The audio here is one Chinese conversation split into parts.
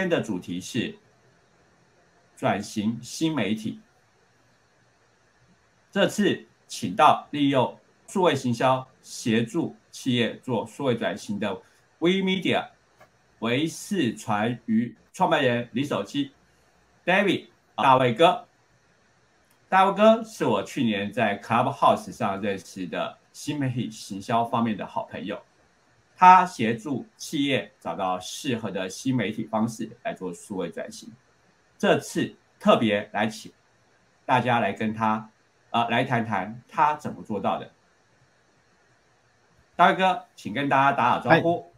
今天的主题是转型新媒体。这次请到利用数位行销协助企业做数位转型的 We Media 维视传娱创办人李守基 David 大卫哥。大卫哥是我去年在 Clubhouse 上认识的新媒体行销方面的好朋友，他协助企业找到适合的新媒体方式来做数位转型。这次特别来请大家来跟他啊来谈谈他怎么做到的。大卫哥，请跟大家打打招呼。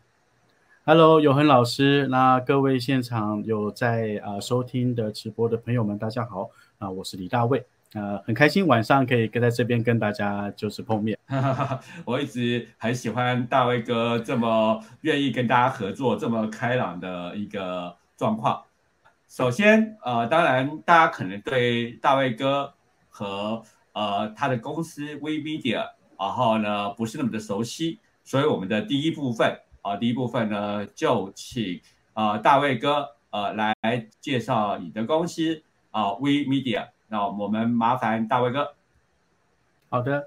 Hello，永恒老师，那各位现场有在啊收听的直播的朋友们，大家好啊，我是李大卫。呃，很开心晚上可以跟在这边跟大家就是碰面。我一直很喜欢大卫哥这么愿意跟大家合作、这么开朗的一个状况。首先，呃，当然大家可能对大卫哥和呃他的公司 We Media，然后呢不是那么的熟悉，所以我们的第一部分啊，第一部分呢就请呃大卫哥呃来介绍你的公司啊 We Media。那我们麻烦大卫哥。好的，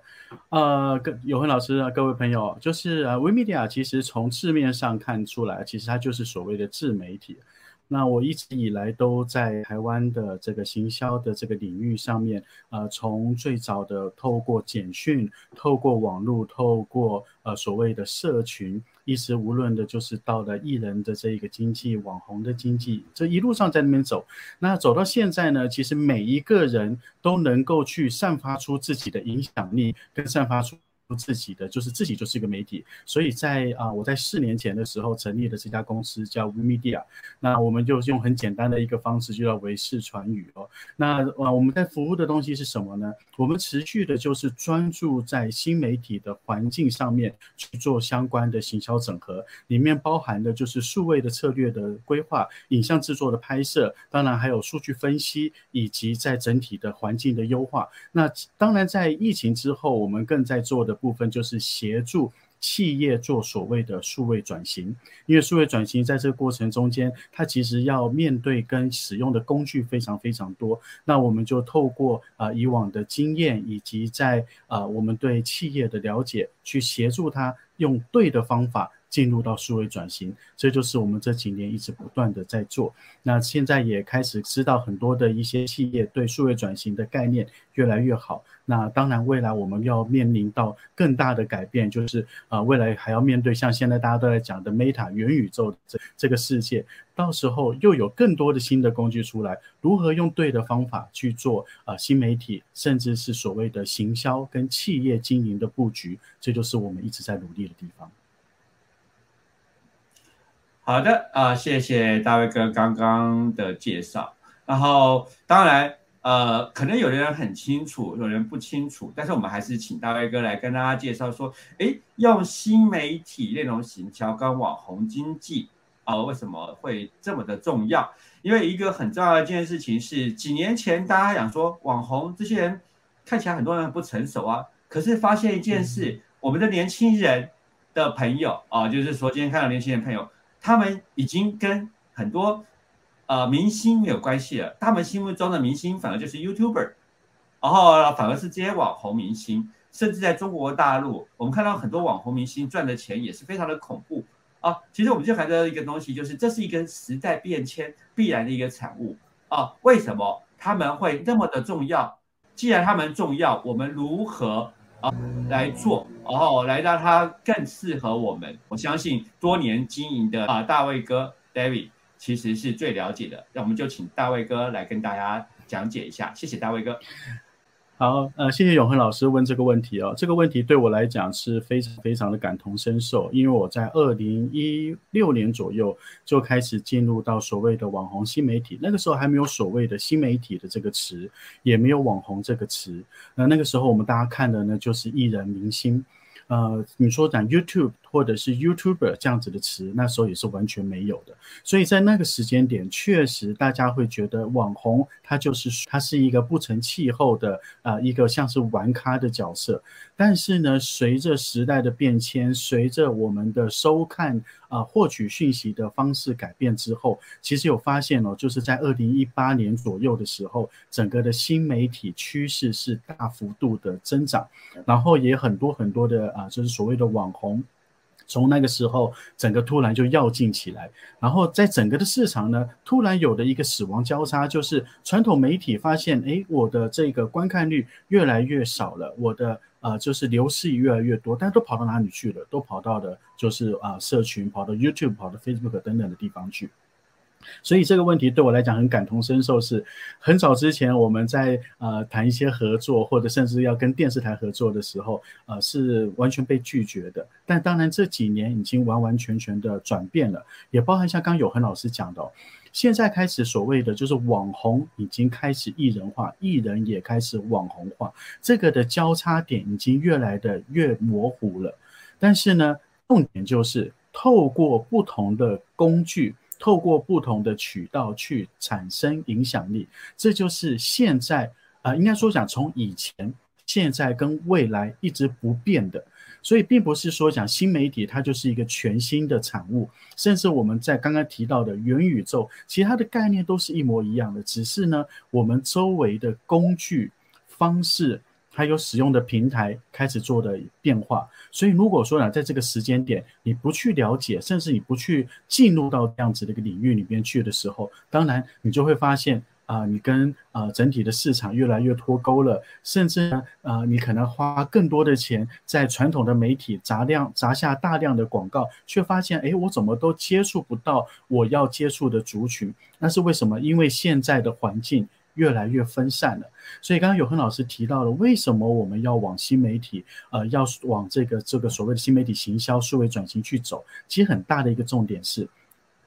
呃，各有恒老师啊，各位朋友，就是呃，We Media 其实从字面上看出来，其实它就是所谓的自媒体。那我一直以来都在台湾的这个行销的这个领域上面，呃，从最早的透过简讯、透过网络、透过呃所谓的社群，一直无论的就是到了艺人的这一个经济、网红的经济，这一路上在那边走。那走到现在呢，其实每一个人都能够去散发出自己的影响力，跟散发出。自己的就是自己就是一个媒体，所以在啊，我在四年前的时候成立的这家公司叫 WeMedia，那我们就用很简单的一个方式，就叫维视传语哦。那啊，我们在服务的东西是什么呢？我们持续的就是专注在新媒体的环境上面去做相关的行销整合，里面包含的就是数位的策略的规划、影像制作的拍摄，当然还有数据分析以及在整体的环境的优化。那当然在疫情之后，我们更在做的。部分就是协助企业做所谓的数位转型，因为数位转型在这个过程中间，它其实要面对跟使用的工具非常非常多。那我们就透过啊以往的经验，以及在啊我们对企业的了解，去协助他用对的方法。进入到数位转型，这就是我们这几年一直不断的在做。那现在也开始知道很多的一些企业对数位转型的概念越来越好。那当然，未来我们要面临到更大的改变，就是啊，未来还要面对像现在大家都在讲的 Meta 元宇宙这这个世界，到时候又有更多的新的工具出来，如何用对的方法去做啊新媒体，甚至是所谓的行销跟企业经营的布局，这就是我们一直在努力的地方。好的啊，谢谢大卫哥刚刚的介绍。然后当然呃，可能有的人很清楚，有人不清楚，但是我们还是请大卫哥来跟大家介绍说，哎，用新媒体内容行销跟网红经济啊，为什么会这么的重要？因为一个很重要的一件事情是，几年前大家讲说网红这些人看起来很多人不成熟啊，可是发现一件事，我们的年轻人的朋友啊，就是说今天看到年轻人朋友。他们已经跟很多呃明星没有关系了，他们心目中的明星反而就是 YouTuber，然后反而是这些网红明星，甚至在中国大陆，我们看到很多网红明星赚的钱也是非常的恐怖啊。其实我们就谈到一个东西，就是这是一个时代变迁必然的一个产物啊。为什么他们会那么的重要？既然他们重要，我们如何？来做，然后来让它更适合我们。我相信多年经营的啊，大卫哥 David 其实是最了解的。那我们就请大卫哥来跟大家讲解一下。谢谢大卫哥。好，呃，谢谢永恒老师问这个问题哦。这个问题对我来讲是非常非常的感同身受，因为我在二零一六年左右就开始进入到所谓的网红新媒体，那个时候还没有所谓的新媒体的这个词，也没有网红这个词。那那个时候我们大家看的呢，就是艺人明星。呃，你说讲 YouTube 或者是 YouTuber 这样子的词，那时候也是完全没有的。所以在那个时间点，确实大家会觉得网红他就是他是一个不成气候的呃，一个像是玩咖的角色。但是呢，随着时代的变迁，随着我们的收看。啊获取讯息的方式改变之后，其实有发现哦，就是在二零一八年左右的时候，整个的新媒体趋势是大幅度的增长，然后也很多很多的啊，就是所谓的网红。从那个时候，整个突然就要进起来，然后在整个的市场呢，突然有的一个死亡交叉，就是传统媒体发现，哎，我的这个观看率越来越少了，我的呃就是流失越来越多，但都跑到哪里去了？都跑到的就是啊社群，跑到 YouTube，跑到 Facebook 等等的地方去。所以这个问题对我来讲很感同身受，是很早之前我们在呃谈一些合作，或者甚至要跟电视台合作的时候，呃是完全被拒绝的。但当然这几年已经完完全全的转变了，也包含像刚有恒老师讲的，现在开始所谓的就是网红已经开始艺人化，艺人也开始网红化，这个的交叉点已经越来的越模糊了。但是呢，重点就是透过不同的工具。透过不同的渠道去产生影响力，这就是现在啊，应该说讲从以前、现在跟未来一直不变的。所以，并不是说讲新媒体它就是一个全新的产物，甚至我们在刚刚提到的元宇宙，其他的概念都是一模一样的，只是呢，我们周围的工具方式。还有使用的平台开始做的变化，所以如果说呢，在这个时间点你不去了解，甚至你不去进入到这样子的一个领域里面去的时候，当然你就会发现啊，你跟啊整体的市场越来越脱钩了，甚至呢，呃，你可能花更多的钱在传统的媒体砸量砸下大量的广告，却发现哎，我怎么都接触不到我要接触的族群，那是为什么？因为现在的环境。越来越分散了，所以刚刚有恒老师提到了，为什么我们要往新媒体，呃，要往这个这个所谓的新媒体行销、数位转型去走？其实很大的一个重点是，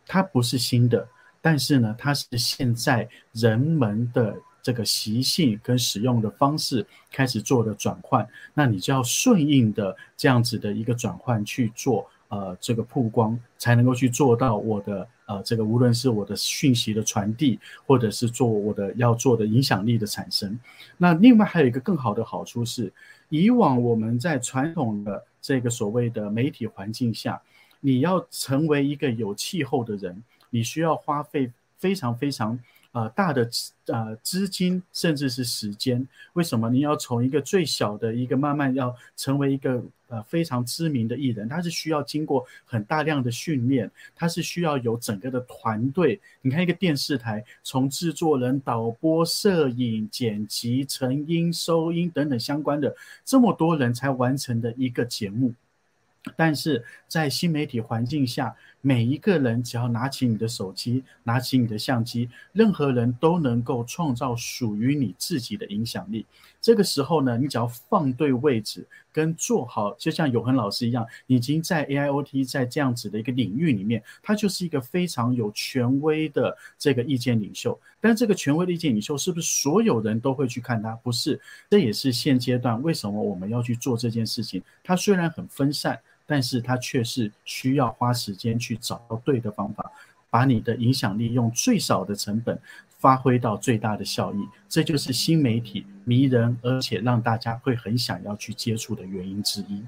它不是新的，但是呢，它是现在人们的这个习性跟使用的方式开始做的转换，那你就要顺应的这样子的一个转换去做。呃，这个曝光才能够去做到我的呃，这个无论是我的讯息的传递，或者是做我的要做的影响力的产生。那另外还有一个更好的好处是，以往我们在传统的这个所谓的媒体环境下，你要成为一个有气候的人，你需要花费非常非常。呃，大的呃资金甚至是时间，为什么你要从一个最小的一个慢慢要成为一个呃非常知名的艺人？他是需要经过很大量的训练，他是需要有整个的团队。你看一个电视台，从制作人、导播、摄影、剪辑、成音、收音等等相关的这么多人才完成的一个节目。但是在新媒体环境下，每一个人只要拿起你的手机，拿起你的相机，任何人都能够创造属于你自己的影响力。这个时候呢，你只要放对位置，跟做好，就像永恒老师一样，已经在 AIoT 在这样子的一个领域里面，他就是一个非常有权威的这个意见领袖。但这个权威的意见领袖是不是所有人都会去看他？不是，这也是现阶段为什么我们要去做这件事情。它虽然很分散。但是它却是需要花时间去找到对的方法，把你的影响力用最少的成本发挥到最大的效益，这就是新媒体迷人，而且让大家会很想要去接触的原因之一。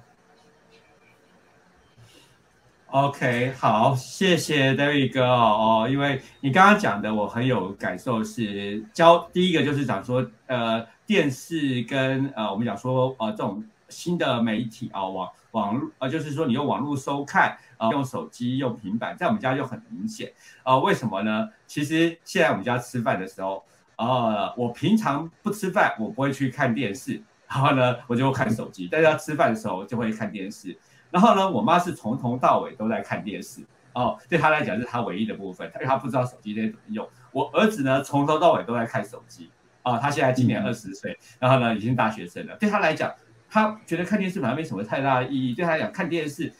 OK，好，谢谢 David 哥哦，因为你刚刚讲的我很有感受，是教第一个就是讲说，呃，电视跟呃我们讲说呃这种新的媒体啊网。网络呃，就是说你用网络收看，呃，用手机、用平板，在我们家就很明显。呃，为什么呢？其实现在我们家吃饭的时候，呃，我平常不吃饭，我不会去看电视，然后呢，我就看手机。但是要吃饭的时候就会看电视。然后呢，我妈是从头到尾都在看电视。哦，对她来讲是她唯一的部分，因为她不知道手机这些怎么用。我儿子呢，从头到尾都在看手机。啊，他现在今年二十岁，然后呢，已经大学生了。对他来讲。他觉得看电视反而没什么太大的意义，对他来讲，看电视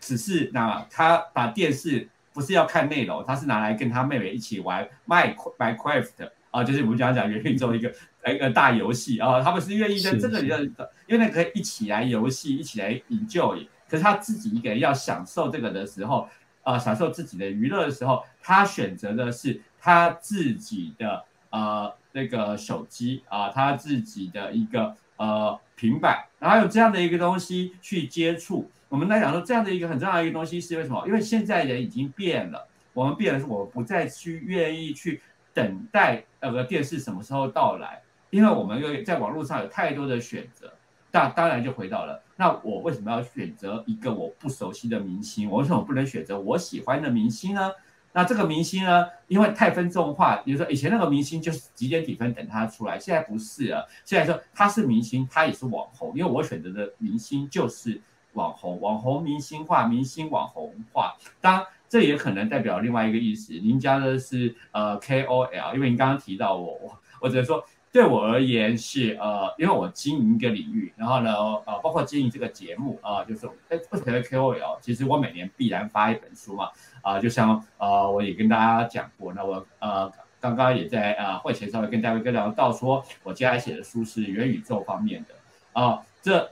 只是那他把电视不是要看内容，他是拿来跟他妹妹一起玩 Minecraft 啊，就是我们讲讲元宇宙一个一个大游戏啊，他们是愿意在这个里面，因为那可以一起来游戏，一起来 enjoy。可是他自己一个人要享受这个的时候，啊，享受自己的娱乐的时候，他选择的是他自己的呃。那个手机啊，他自己的一个呃平板，然后有这样的一个东西去接触。我们来讲说这样的一个很重要的一个东西是为什么？因为现在人已经变了，我们变了是我不再去愿意去等待那个电视什么时候到来，因为我们又在网络上有太多的选择。那当然就回到了，那我为什么要选择一个我不熟悉的明星？我为什么不能选择我喜欢的明星呢？那这个明星呢？因为太分众化，比如说以前那个明星就是几点几分等他出来，现在不是了。现在说他是明星，他也是网红，因为我选择的明星就是网红，网红明星化，明星网红化。当，这也可能代表另外一个意思，您加的是呃 KOL，因为您刚刚提到我，我我只能说。对我而言是呃，因为我经营一个领域，然后呢呃，包括经营这个节目啊，就是哎，为什么 KOL？其实我每年必然发一本书嘛，啊，就像呃，我也跟大家讲过，那我呃刚刚也在呃会前稍微跟大家聊到，说我接下来写的书是元宇宙方面的啊，这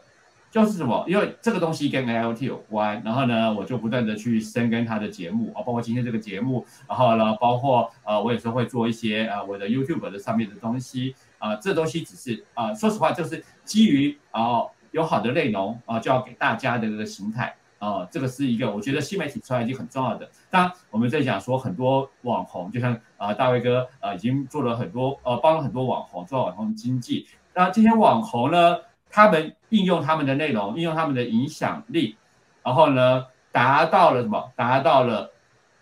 就是什么？因为这个东西跟 IoT 有关，然后呢，我就不断的去深耕他的节目啊，包括今天这个节目，然后呢，包括呃，我有时候会做一些呃我的 YouTube 的上面的东西。啊，这东西只是啊，说实话，就是基于啊有好的内容啊，就要给大家的这个形态啊，这个是一个我觉得新媒体出来已经很重要的。当然，我们在讲说很多网红，就像啊大卫哥啊，已经做了很多呃，帮了很多网红做网红经济。那这些网红呢，他们应用他们的内容，应用他们的影响力，然后呢，达到了什么？达到了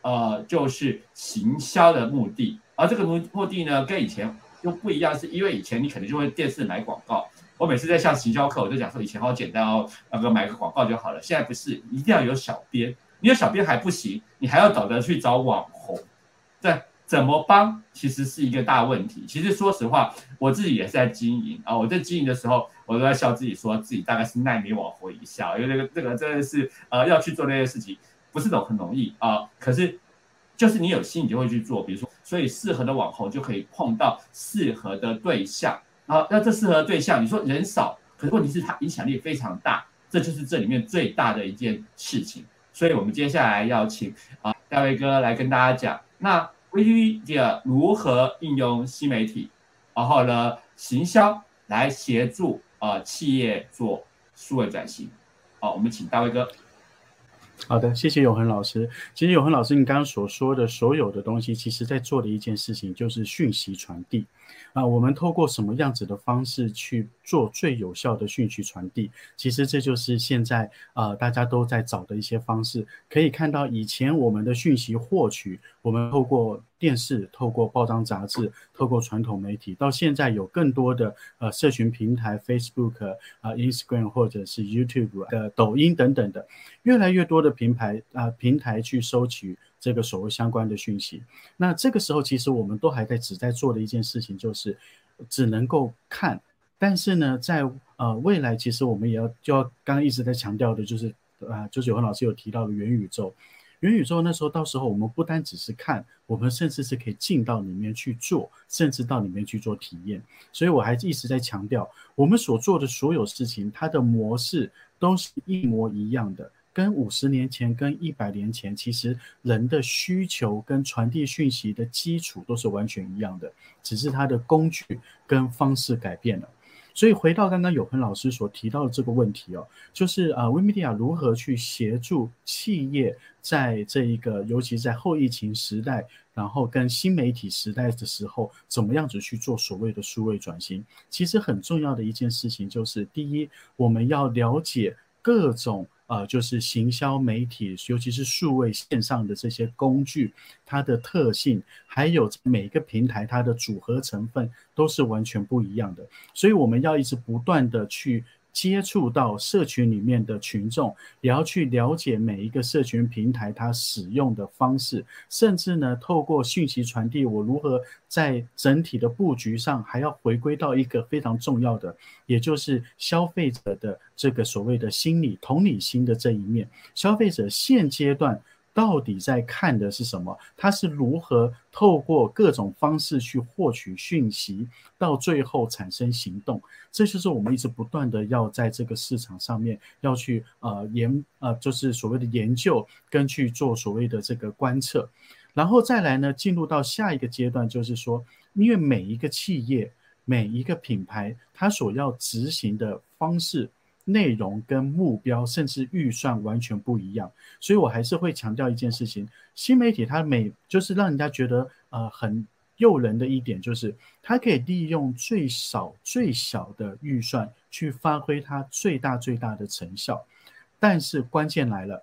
呃，就是行销的目的。而这个目目的呢，跟以前。又不一样，是因为以前你可能就会电视买广告。我每次在上行销课，我就讲说以前好简单哦，那个买个广告就好了。现在不是，一定要有小编。你有小编还不行，你还要懂得去找网红。对怎么帮？其实是一个大问题。其实说实话，我自己也是在经营啊。我在经营的时候，我都在笑自己，说自己大概是奈米网红一下，因为这个这个真的是呃要去做那些事情，不是都很容易啊。可是。就是你有心，你就会去做。比如说，所以适合的网红就可以碰到适合的对象。啊，那这适合的对象，你说人少，可是问题是它影响力非常大，这就是这里面最大的一件事情。所以我们接下来要请啊大卫哥来跟大家讲，那 VTV 如何应用新媒体，然后呢行销来协助啊企业做数位转型。好，我们请大卫哥。好的，谢谢永恒老师。其实永恒老师，你刚刚所说的所有的东西，其实在做的一件事情就是讯息传递。啊，我们透过什么样子的方式去做最有效的讯息传递？其实这就是现在啊大家都在找的一些方式。可以看到，以前我们的讯息获取，我们透过电视、透过报章杂志、透过传统媒体，到现在有更多的呃社群平台，Facebook 啊、Instagram 或者是 YouTube 的抖音等等的，越来越多的平台啊平台去收取。这个所谓相关的讯息，那这个时候其实我们都还在只在做的一件事情，就是只能够看。但是呢，在呃未来，其实我们也要就要刚刚一直在强调的，就是啊，就是有恒老师有提到的元宇宙。元宇宙那时候到时候我们不单只是看，我们甚至是可以进到里面去做，甚至到里面去做体验。所以我还一直在强调，我们所做的所有事情，它的模式都是一模一样的。跟五十年前、跟一百年前，其实人的需求跟传递讯息的基础都是完全一样的，只是它的工具跟方式改变了。所以回到刚刚有朋老师所提到的这个问题哦，就是呃微米迪亚如何去协助企业在这一个，尤其在后疫情时代，然后跟新媒体时代的时候，怎么样子去做所谓的数位转型？其实很重要的一件事情就是，第一，我们要了解各种。呃，就是行销媒体，尤其是数位线上的这些工具，它的特性，还有每个平台它的组合成分都是完全不一样的，所以我们要一直不断的去。接触到社群里面的群众，也要去了解每一个社群平台它使用的方式，甚至呢，透过讯息传递，我如何在整体的布局上，还要回归到一个非常重要的，也就是消费者的这个所谓的心理同理心的这一面。消费者现阶段。到底在看的是什么？他是如何透过各种方式去获取讯息，到最后产生行动？这就是我们一直不断的要在这个市场上面要去呃研呃，就是所谓的研究跟去做所谓的这个观测。然后再来呢，进入到下一个阶段，就是说，因为每一个企业、每一个品牌，它所要执行的方式、内容跟目标，甚至预算完全不一样，所以我还是会强调一件事情：新媒体它每就是让人家觉得呃很诱人的一点，就是它可以利用最少最小的预算去发挥它最大最大的成效。但是关键来了，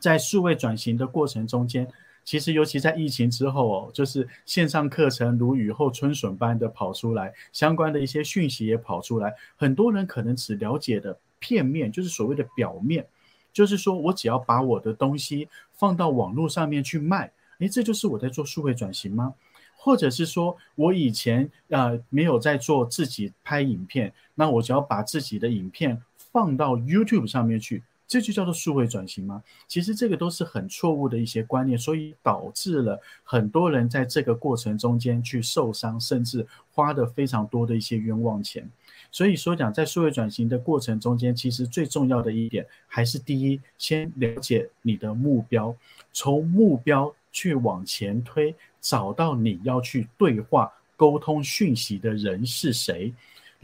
在数位转型的过程中间。其实，尤其在疫情之后哦，就是线上课程如雨后春笋般的跑出来，相关的一些讯息也跑出来。很多人可能只了解的片面，就是所谓的表面，就是说我只要把我的东西放到网络上面去卖，诶，这就是我在做数位转型吗？或者是说我以前呃没有在做自己拍影片，那我只要把自己的影片放到 YouTube 上面去。这就叫做数位转型吗？其实这个都是很错误的一些观念，所以导致了很多人在这个过程中间去受伤，甚至花的非常多的一些冤枉钱。所以说讲，在数位转型的过程中间，其实最重要的一点还是第一，先了解你的目标，从目标去往前推，找到你要去对话、沟通讯息的人是谁。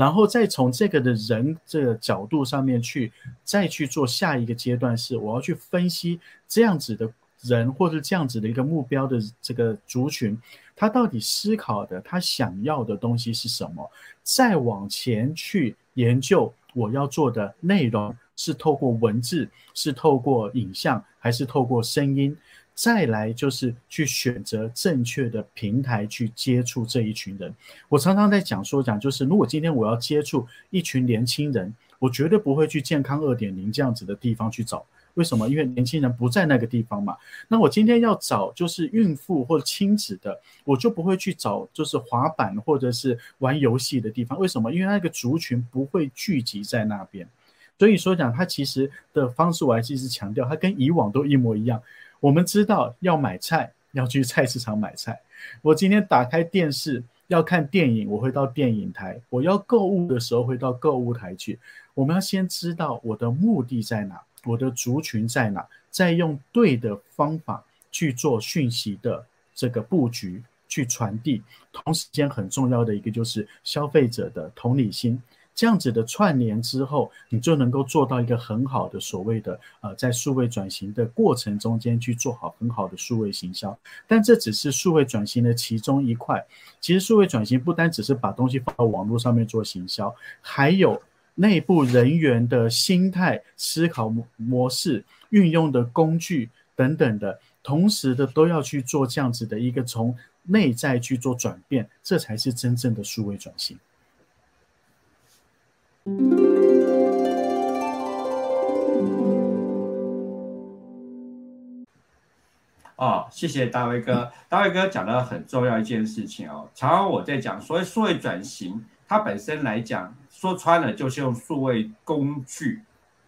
然后再从这个的人这个角度上面去，再去做下一个阶段，是我要去分析这样子的人或者这样子的一个目标的这个族群，他到底思考的他想要的东西是什么？再往前去研究我要做的内容是透过文字，是透过影像，还是透过声音？再来就是去选择正确的平台去接触这一群人。我常常在讲说讲，就是如果今天我要接触一群年轻人，我绝对不会去健康二点零这样子的地方去找。为什么？因为年轻人不在那个地方嘛。那我今天要找就是孕妇或者亲子的，我就不会去找就是滑板或者是玩游戏的地方。为什么？因为那个族群不会聚集在那边。所以说讲，它其实的方式我还是一直强调，它跟以往都一模一样。我们知道要买菜要去菜市场买菜。我今天打开电视要看电影，我会到电影台；我要购物的时候会到购物台去。我们要先知道我的目的在哪，我的族群在哪，再用对的方法去做讯息的这个布局去传递。同时间很重要的一个就是消费者的同理心。这样子的串联之后，你就能够做到一个很好的所谓的呃，在数位转型的过程中间去做好很好的数位行销。但这只是数位转型的其中一块。其实数位转型不单只是把东西放到网络上面做行销，还有内部人员的心态、思考模模式、运用的工具等等的，同时的都要去做这样子的一个从内在去做转变，这才是真正的数位转型。哦，谢谢大卫哥。大卫哥讲的很重要一件事情哦。常常我在讲，所谓数位转型，它本身来讲，说穿了就是用数位工具，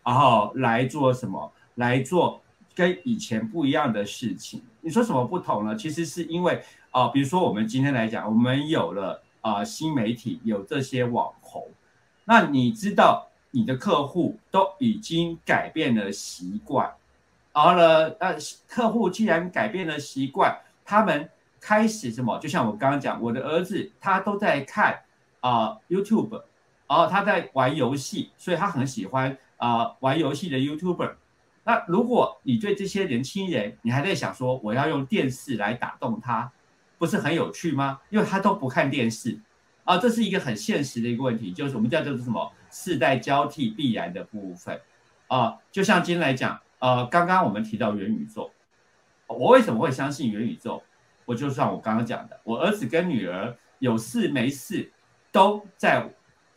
然后来做什么？来做跟以前不一样的事情。你说什么不同呢？其实是因为啊，比如说我们今天来讲，我们有了啊新媒体，有这些网红。那你知道你的客户都已经改变了习惯，而了，呃，客户既然改变了习惯，他们开始什么？就像我刚刚讲，我的儿子他都在看啊 YouTube，然后他在玩游戏，所以他很喜欢啊玩游戏的 YouTuber。那如果你对这些年轻人，你还在想说我要用电视来打动他，不是很有趣吗？因为他都不看电视。啊，这是一个很现实的一个问题，就是我们叫做什么世代交替必然的部分啊。就像今天来讲，呃，刚刚我们提到元宇宙，我为什么会相信元宇宙？我就算我刚刚讲的，我儿子跟女儿有事没事都在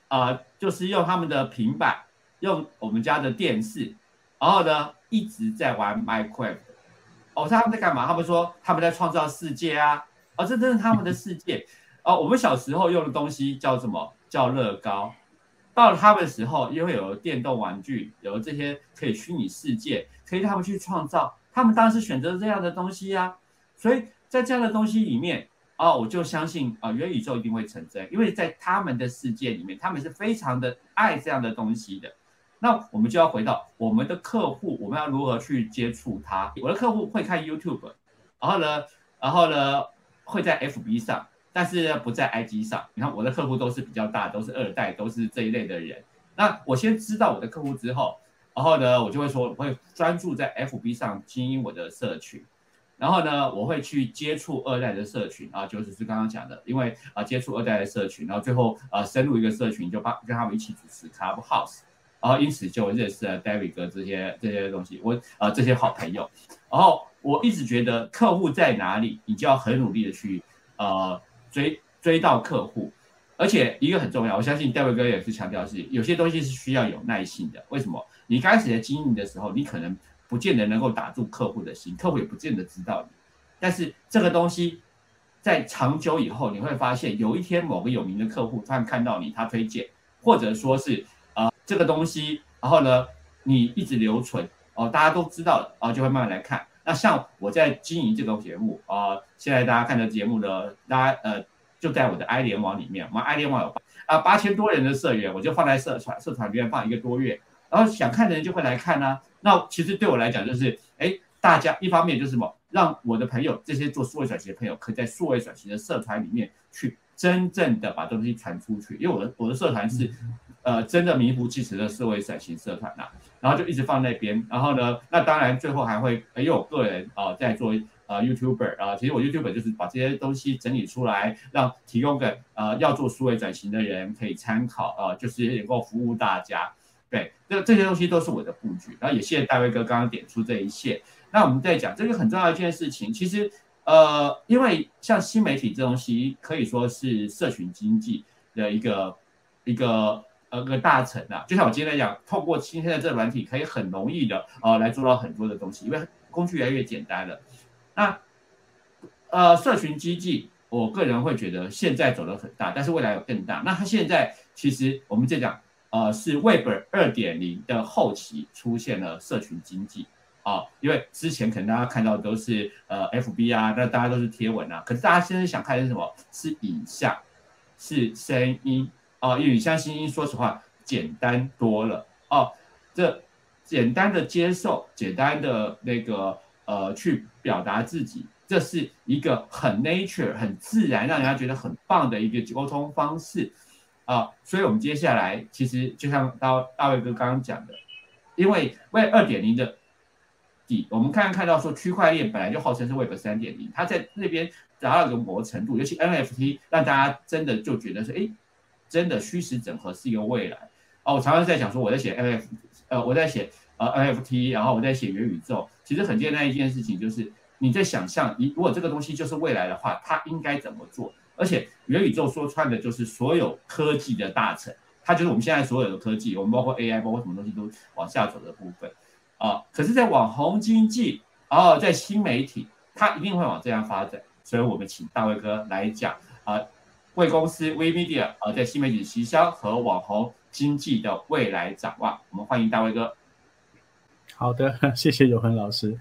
啊，就是用他们的平板，用我们家的电视，然后呢一直在玩 Minecraft。哦，他们在干嘛？他们说他们在创造世界啊，哦，这真是他们的世界。哦，我们小时候用的东西叫什么？叫乐高。到了他们的时候，因为有了电动玩具，有了这些可以虚拟世界，可以让他们去创造。他们当时选择这样的东西呀。所以在这样的东西里面，哦，我就相信啊，元宇宙一定会成真，因为在他们的世界里面，他们是非常的爱这样的东西的。那我们就要回到我们的客户，我们要如何去接触他？我的客户会看 YouTube，然后呢？然后呢会在 FB 上，但是不在 IG 上。你看我的客户都是比较大，都是二代，都是这一类的人。那我先知道我的客户之后，然后呢我就会说我会专注在 FB 上经营我的社群。然后呢，我会去接触二代的社群啊，就是是刚刚讲的，因为啊接触二代的社群，然后最后啊深入一个社群，就帮跟他们一起主持 Clubhouse，然后因此就认识了 David 哥这些这些东西，我啊这些好朋友。然后我一直觉得客户在哪里，你就要很努力的去呃追追到客户，而且一个很重要，我相信戴维哥也是强调是有些东西是需要有耐心的。为什么？你开始在经营的时候，你可能。不见得能够打住客户的心，客户也不见得知道你。但是这个东西在长久以后，你会发现有一天某个有名的客户突然看到你，他推荐，或者说是啊这个东西，然后呢你一直留存哦，大家都知道了哦，就会慢慢来看。那像我在经营这个节目啊，现在大家看的节目呢，大家呃就在我的爱联网里面，我们爱联网有啊八千多人的社员，我就放在社团社团里面放一个多月。然后想看的人就会来看呢。那其实对我来讲，就是哎，大家一方面就是什么，让我的朋友这些做数位转型的朋友，可以在数位转型的社团里面去真正的把东西传出去。因为我的我的社团是呃真的名副其实的数位转型社团呐。然后就一直放那边。然后呢，那当然最后还会因为我个人啊在做呃 YouTuber 啊，其实我 YouTuber 就是把这些东西整理出来，让提供给呃要做数位转型的人可以参考啊，就是能够服务大家。对，这这些东西都是我的布局，然后也谢谢大卫哥刚刚点出这一切。那我们在讲这个很重要一件事情，其实呃，因为像新媒体这东西可以说是社群经济的一个一个呃个大成啊。就像我今天来讲，透过今天的这个软体，可以很容易的呃来做到很多的东西，因为工具越来越简单了。那呃，社群经济，我个人会觉得现在走得很大，但是未来有更大。那它现在其实我们在讲。呃，是 Web 二点零的后期出现了社群经济啊，因为之前可能大家看到都是呃 FB 啊，那大家都是贴文啊，可是大家现在想看的是什么？是影像，是声音哦，因为影像、声音，说实话简单多了哦。这简单的接受，简单的那个呃去表达自己，这是一个很 nature、很自然，让人家觉得很棒的一个沟通方式。啊，所以我们接下来其实就像大大卫哥刚刚讲的，因为 Web 二点零的底，我们看看到说区块链本来就号称是 Web 三点零，它在那边达到一个磨程度，尤其 NFT 让大家真的就觉得说，哎，真的虚实整合是一个未来。哦，我常常在讲说我在写 NFT，呃，我在写呃 NFT，然后我在写元宇宙，其实很简单一件事情就是你在想象，你如果这个东西就是未来的话，它应该怎么做？而且元宇宙说穿的就是所有科技的大成，它就是我们现在所有的科技，我们包括 AI，包括什么东西都往下走的部分啊。可是，在网红经济，然后在新媒体，它一定会往这样发展。所以我们请大卫哥来讲啊，为公司 V Media 而，在新媒体营销和网红经济的未来展望。我们欢迎大卫哥。好的，谢谢永恒老师。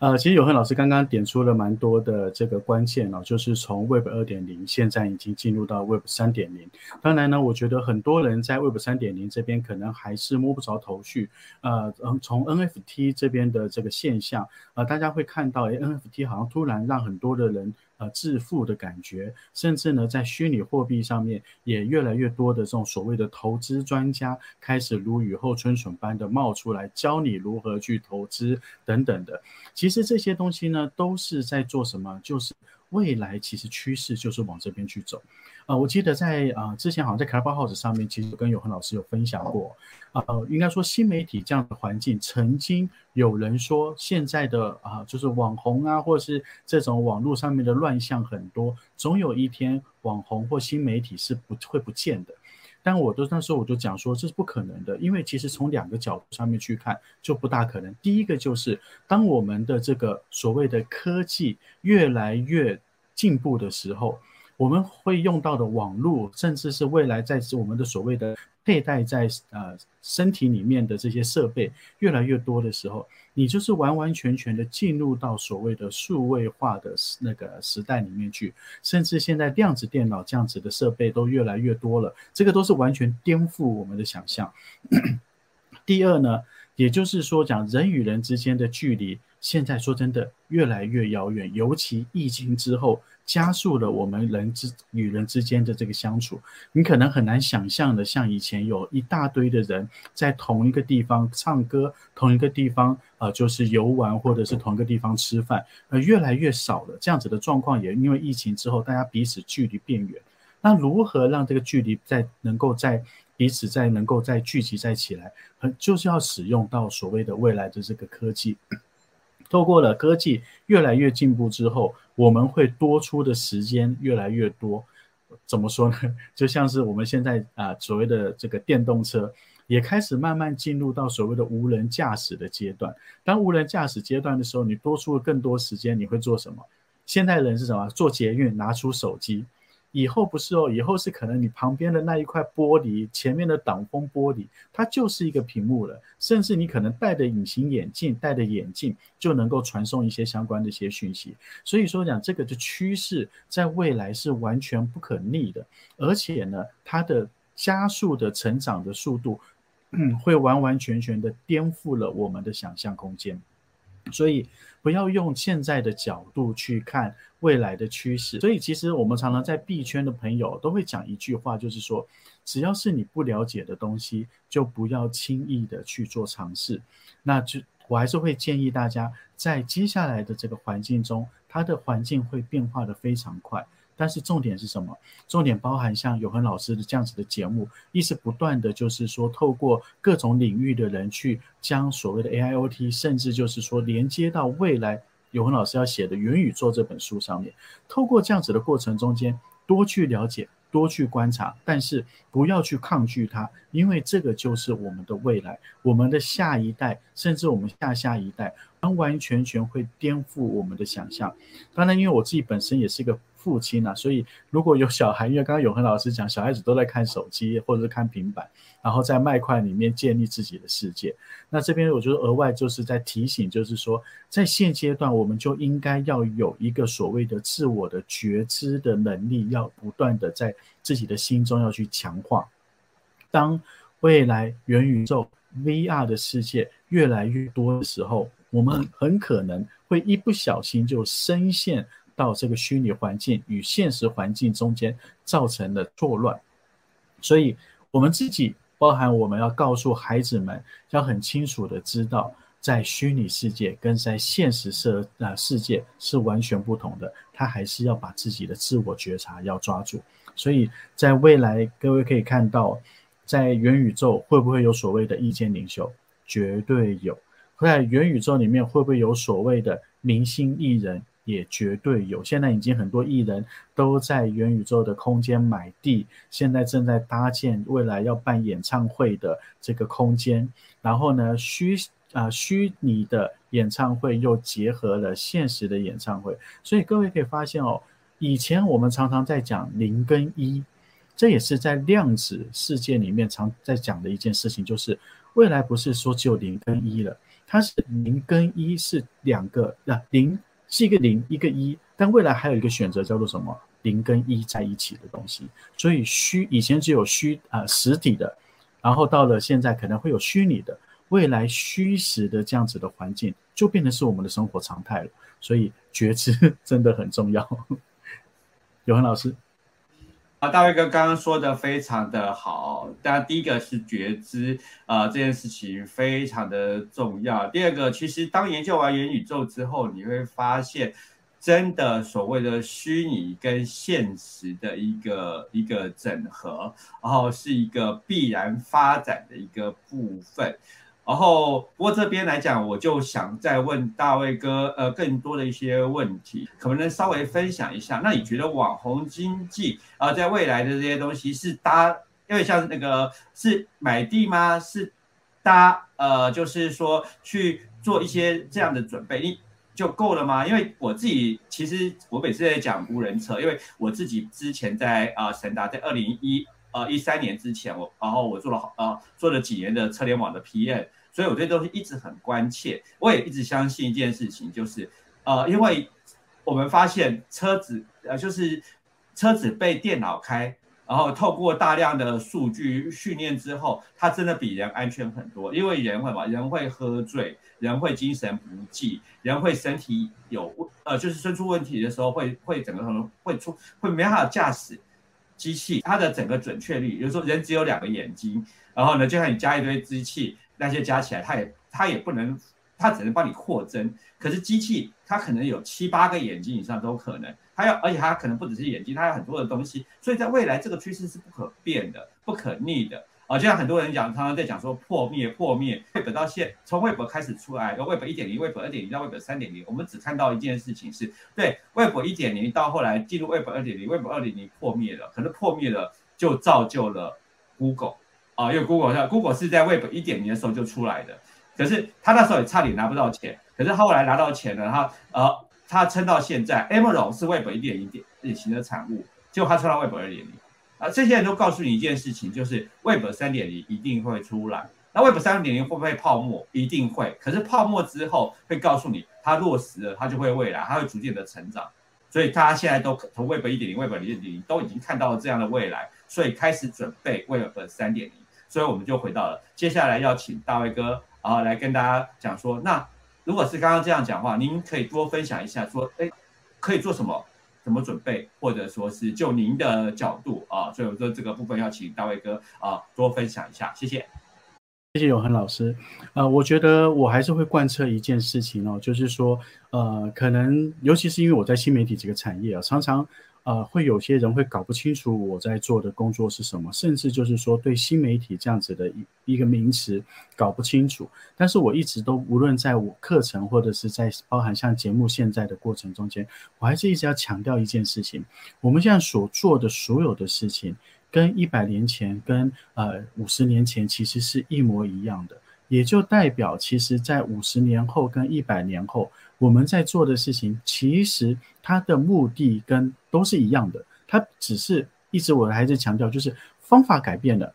呃，其实永恒老师刚刚点出了蛮多的这个关键哦，就是从 Web 二点零现在已经进入到 Web 三点零。当然呢，我觉得很多人在 Web 三点零这边可能还是摸不着头绪。呃，从 NFT 这边的这个现象，呃，大家会看到，哎，NFT 好像突然让很多的人。呃，致富的感觉，甚至呢，在虚拟货币上面也越来越多的这种所谓的投资专家开始如雨后春笋般的冒出来，教你如何去投资等等的。其其实这些东西呢，都是在做什么？就是未来其实趋势就是往这边去走。啊，我记得在啊之前好像在 Clubhouse 上面，其实跟永恒老师有分享过。啊，应该说新媒体这样的环境，曾经有人说现在的啊，就是网红啊，或者是这种网络上面的乱象很多，总有一天网红或新媒体是不会不见的。但我都那时候我就讲说这是不可能的，因为其实从两个角度上面去看就不大可能。第一个就是当我们的这个所谓的科技越来越进步的时候。我们会用到的网络，甚至是未来在我们的所谓的佩戴在呃身体里面的这些设备越来越多的时候，你就是完完全全的进入到所谓的数位化的那个时代里面去，甚至现在量子电脑这样子的设备都越来越多了，这个都是完全颠覆我们的想象。第二呢，也就是说讲人与人之间的距离现在说真的越来越遥远，尤其疫情之后。加速了我们人之与人之间的这个相处，你可能很难想象的，像以前有一大堆的人在同一个地方唱歌，同一个地方呃就是游玩，或者是同一个地方吃饭，呃越来越少了。这样子的状况也因为疫情之后，大家彼此距离变远。那如何让这个距离在能够在彼此在能够再聚集在起来，很就是要使用到所谓的未来的这个科技。透过了科技越来越进步之后，我们会多出的时间越来越多。怎么说呢？就像是我们现在啊，所谓的这个电动车也开始慢慢进入到所谓的无人驾驶的阶段。当无人驾驶阶段的时候，你多出了更多时间，你会做什么？现代人是什么？做捷运，拿出手机。以后不是哦，以后是可能你旁边的那一块玻璃，前面的挡风玻璃，它就是一个屏幕了。甚至你可能戴着隐形眼镜，戴着眼镜就能够传送一些相关的一些讯息。所以说讲这个的趋势，在未来是完全不可逆的，而且呢，它的加速的成长的速度，会完完全全的颠覆了我们的想象空间。所以不要用现在的角度去看未来的趋势。所以其实我们常常在币圈的朋友都会讲一句话，就是说，只要是你不了解的东西，就不要轻易的去做尝试。那就我还是会建议大家，在接下来的这个环境中，它的环境会变化的非常快。但是重点是什么？重点包含像永恒老师的这样子的节目，一直不断的就是说，透过各种领域的人去将所谓的 AIoT，甚至就是说连接到未来永恒老师要写的元宇宙这本书上面，透过这样子的过程中间，多去了解，多去观察，但是不要去抗拒它，因为这个就是我们的未来，我们的下一代，甚至我们下下一代，完完全全会颠覆我们的想象。当然，因为我自己本身也是一个。父亲啊，所以如果有小孩，因为刚刚永恒老师讲，小孩子都在看手机或者是看平板，然后在麦块里面建立自己的世界。那这边我觉得额外就是在提醒，就是说，在现阶段，我们就应该要有一个所谓的自我的觉知的能力，要不断的在自己的心中要去强化。当未来元宇宙 VR 的世界越来越多的时候，我们很可能会一不小心就深陷。到这个虚拟环境与现实环境中间造成的错乱，所以我们自己包含我们要告诉孩子们，要很清楚的知道，在虚拟世界跟在现实社啊世界是完全不同的，他还是要把自己的自我觉察要抓住。所以在未来，各位可以看到，在元宇宙会不会有所谓的意见领袖？绝对有。在元宇宙里面会不会有所谓的明星艺人？也绝对有，现在已经很多艺人都在元宇宙的空间买地，现在正在搭建未来要办演唱会的这个空间。然后呢，虚啊虚拟的演唱会又结合了现实的演唱会，所以各位可以发现哦，以前我们常常在讲零跟一，这也是在量子世界里面常在讲的一件事情，就是未来不是说只有零跟一了，它是零跟一是两个那零。是一个零一个一，但未来还有一个选择叫做什么？零跟一在一起的东西。所以虚以前只有虚啊实体的，然后到了现在可能会有虚拟的，未来虚实的这样子的环境就变成是我们的生活常态了。所以觉知 真的很重要。有恒老师。啊，大卫哥刚刚说的非常的好。当然，第一个是觉知，呃，这件事情非常的重要。第二个，其实当研究完元宇宙之后，你会发现，真的所谓的虚拟跟现实的一个一个整合，然后是一个必然发展的一个部分。然后，不过这边来讲，我就想再问大卫哥，呃，更多的一些问题，可不能稍微分享一下？那你觉得网红经济啊，在未来的这些东西是搭，因为像那个是买地吗？是搭，呃，就是说去做一些这样的准备，你就够了吗？因为我自己其实我每次在讲无人车，因为我自己之前在啊神达，在二零一呃一三年之前，我然后我做了好呃做了几年的车联网的 PM。所以我对东西一直很关切，我也一直相信一件事情，就是呃，因为我们发现车子呃，就是车子被电脑开，然后透过大量的数据训练之后，它真的比人安全很多。因为人会嘛，人会喝醉，人会精神不济，人会身体有呃，就是生出问题的时候会会整个可能会出会没办法驾驶机器，它的整个准确率，比如说人只有两个眼睛，然后呢，就像你加一堆机器，那些加起来，它也它也不能，它只能帮你扩增。可是机器它可能有七八个眼睛以上都可能。它要，而且它可能不只是眼睛，它有很多的东西，所以在未来这个趋势是不可变的、不可逆的啊！就像很多人讲，常常在讲说破灭、破灭。Web 到现从 Web 开始出来，由 Web 一点零、Web 二点零到 Web 三点零，我们只看到一件事情是，对 Web 一点零到后来进入 Web 二点零，Web 二点零破灭了，可是破灭了就造就了 Google 啊，因为 Google 像 Google 是在 Web 一点零的时候就出来的，可是他那时候也差点拿不到钱，可是后来拿到钱了，他呃。他撑到现在，Amazon 是 Web 一点一点典型的产物，结果他撑到 Web 二点零，啊，这些人都告诉你一件事情，就是 Web 三点零一定会出来。那 Web 三点零会不会泡沫？一定会。可是泡沫之后会告诉你，它落实了，它就会未来，它会逐渐的成长。所以大家现在都从 Web 一点零、Web 二点零都已经看到了这样的未来，所以开始准备 Web 三点零。所以我们就回到了接下来要请大卫哥啊来跟大家讲说，那。如果是刚刚这样讲话，您可以多分享一下，说，哎，可以做什么，怎么准备，或者说是就您的角度啊，所以我说这个部分要请大卫哥啊多分享一下，谢谢。谢谢永恒老师。呃，我觉得我还是会贯彻一件事情哦，就是说，呃，可能尤其是因为我在新媒体这个产业啊，常常。呃，会有些人会搞不清楚我在做的工作是什么，甚至就是说对新媒体这样子的一一个名词搞不清楚。但是我一直都无论在我课程或者是在包含像节目现在的过程中间，我还是一直要强调一件事情：我们现在所做的所有的事情，跟一百年前、跟呃五十年前其实是一模一样的。也就代表，其实在五十年后跟一百年后。我们在做的事情，其实它的目的跟都是一样的，它只是一直我还是强调，就是方法改变了，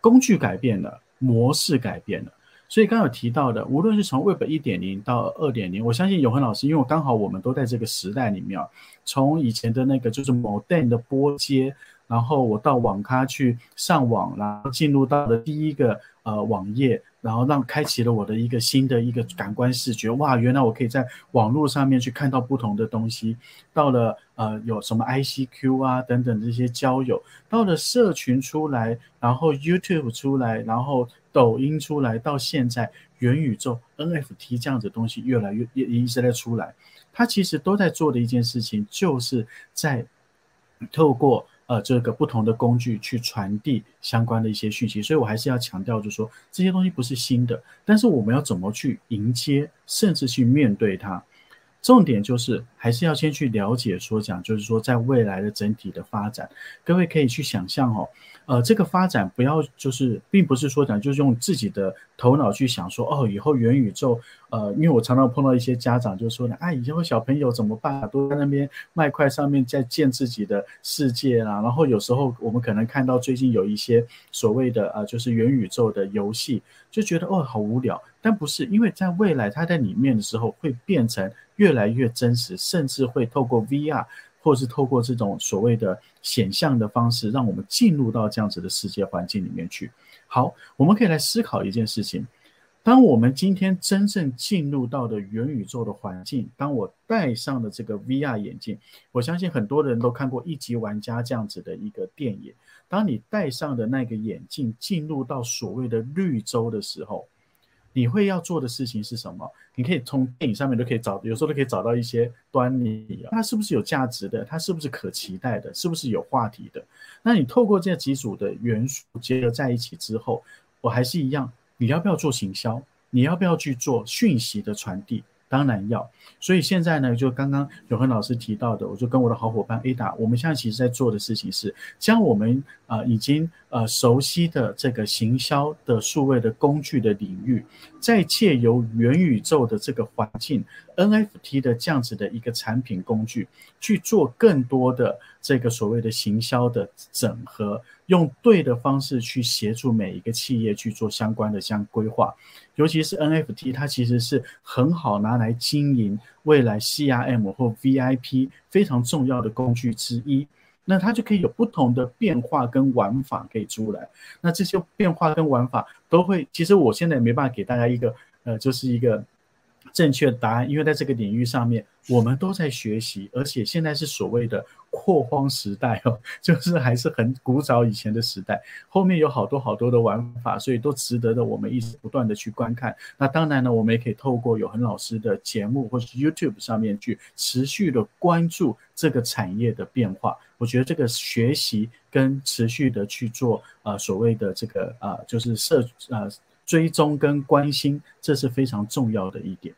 工具改变了，模式改变了。所以刚有提到的，无论是从 Web 一点零到二点零，我相信永恒老师，因为我刚好我们都在这个时代里面，从以前的那个就是某电的波接，然后我到网咖去上网，然后进入到了第一个呃网页。然后让开启了我的一个新的一个感官视觉，哇，原来我可以在网络上面去看到不同的东西。到了呃，有什么 ICQ 啊等等这些交友，到了社群出来，然后 YouTube 出来，然后抖音出来，到现在元宇宙 NFT 这样子东西越来越也一直在出来。它其实都在做的一件事情，就是在透过。呃，这个不同的工具去传递相关的一些讯息，所以我还是要强调，就是说这些东西不是新的，但是我们要怎么去迎接，甚至去面对它。重点就是还是要先去了解，说讲就是说，在未来的整体的发展，各位可以去想象哦，呃，这个发展不要就是，并不是说讲就是用自己的头脑去想说，哦，以后元宇宙，呃，因为我常常碰到一些家长就说呢，啊，以后小朋友怎么办？都在那边麦块上面在建自己的世界啦，然后有时候我们可能看到最近有一些所谓的呃，就是元宇宙的游戏，就觉得哦，好无聊。但不是，因为在未来它在里面的时候会变成越来越真实，甚至会透过 VR 或是透过这种所谓的显像的方式，让我们进入到这样子的世界环境里面去。好，我们可以来思考一件事情：当我们今天真正进入到的元宇宙的环境，当我戴上了这个 VR 眼镜，我相信很多人都看过《一级玩家》这样子的一个电影。当你戴上的那个眼镜进入到所谓的绿洲的时候，你会要做的事情是什么？你可以从电影上面都可以找，有时候都可以找到一些端倪啊。它是不是有价值的？它是不是可期待的？是不是有话题的？那你透过这几组的元素结合在一起之后，我还是一样，你要不要做行销？你要不要去做讯息的传递？当然要，所以现在呢，就刚刚永恒老师提到的，我就跟我的好伙伴 Ada，我们现在其实在做的事情是，将我们啊已经呃熟悉的这个行销的数位的工具的领域，再借由元宇宙的这个环境，NFT 的这样子的一个产品工具，去做更多的这个所谓的行销的整合。用对的方式去协助每一个企业去做相关的相规划，尤其是 NFT，它其实是很好拿来经营未来 CRM 或 VIP 非常重要的工具之一。那它就可以有不同的变化跟玩法可以出来。那这些变化跟玩法都会，其实我现在也没办法给大家一个，呃，就是一个。正确答案，因为在这个领域上面，我们都在学习，而且现在是所谓的扩荒时代哦，就是还是很古早以前的时代，后面有好多好多的玩法，所以都值得的我们一直不断的去观看。那当然呢，我们也可以透过有恒老师的节目或是 YouTube 上面去持续的关注这个产业的变化。我觉得这个学习跟持续的去做啊，所谓的这个啊，就是社啊。追踪跟关心，这是非常重要的一点。